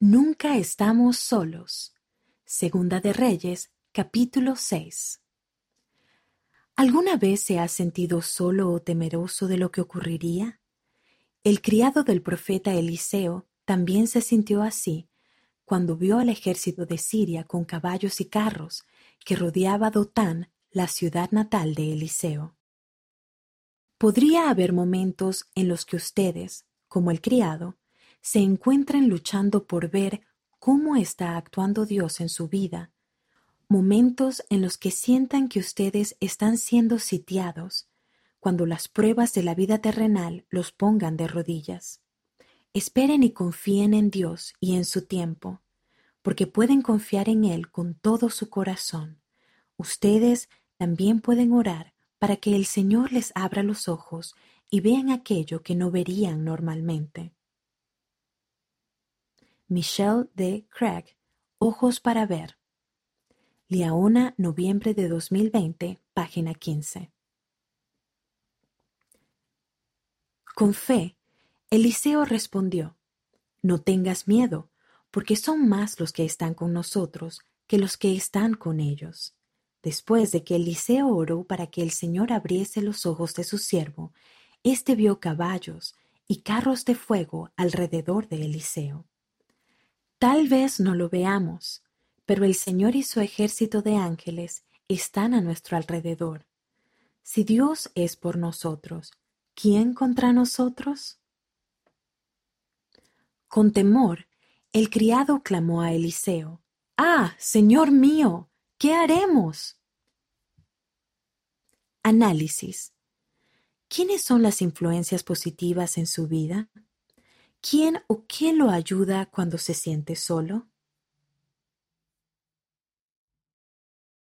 Nunca estamos solos. Segunda de Reyes, capítulo 6. ¿Alguna vez se ha sentido solo o temeroso de lo que ocurriría? El criado del profeta Eliseo también se sintió así cuando vio al ejército de Siria con caballos y carros que rodeaba Dotán, la ciudad natal de Eliseo. Podría haber momentos en los que ustedes, como el criado, se encuentran luchando por ver cómo está actuando Dios en su vida, momentos en los que sientan que ustedes están siendo sitiados, cuando las pruebas de la vida terrenal los pongan de rodillas. Esperen y confíen en Dios y en su tiempo, porque pueden confiar en Él con todo su corazón. Ustedes también pueden orar para que el Señor les abra los ojos y vean aquello que no verían normalmente. Michelle D. Craig, Ojos para ver. Liaona, noviembre de 2020, página 15. Con fe, Eliseo respondió, No tengas miedo, porque son más los que están con nosotros que los que están con ellos. Después de que Eliseo oró para que el Señor abriese los ojos de su siervo, éste vio caballos y carros de fuego alrededor de Eliseo. Tal vez no lo veamos, pero el Señor y su ejército de ángeles están a nuestro alrededor. Si Dios es por nosotros, ¿quién contra nosotros? Con temor, el criado clamó a Eliseo, Ah, Señor mío, ¿qué haremos? Análisis. ¿Quiénes son las influencias positivas en su vida? ¿Quién o qué lo ayuda cuando se siente solo?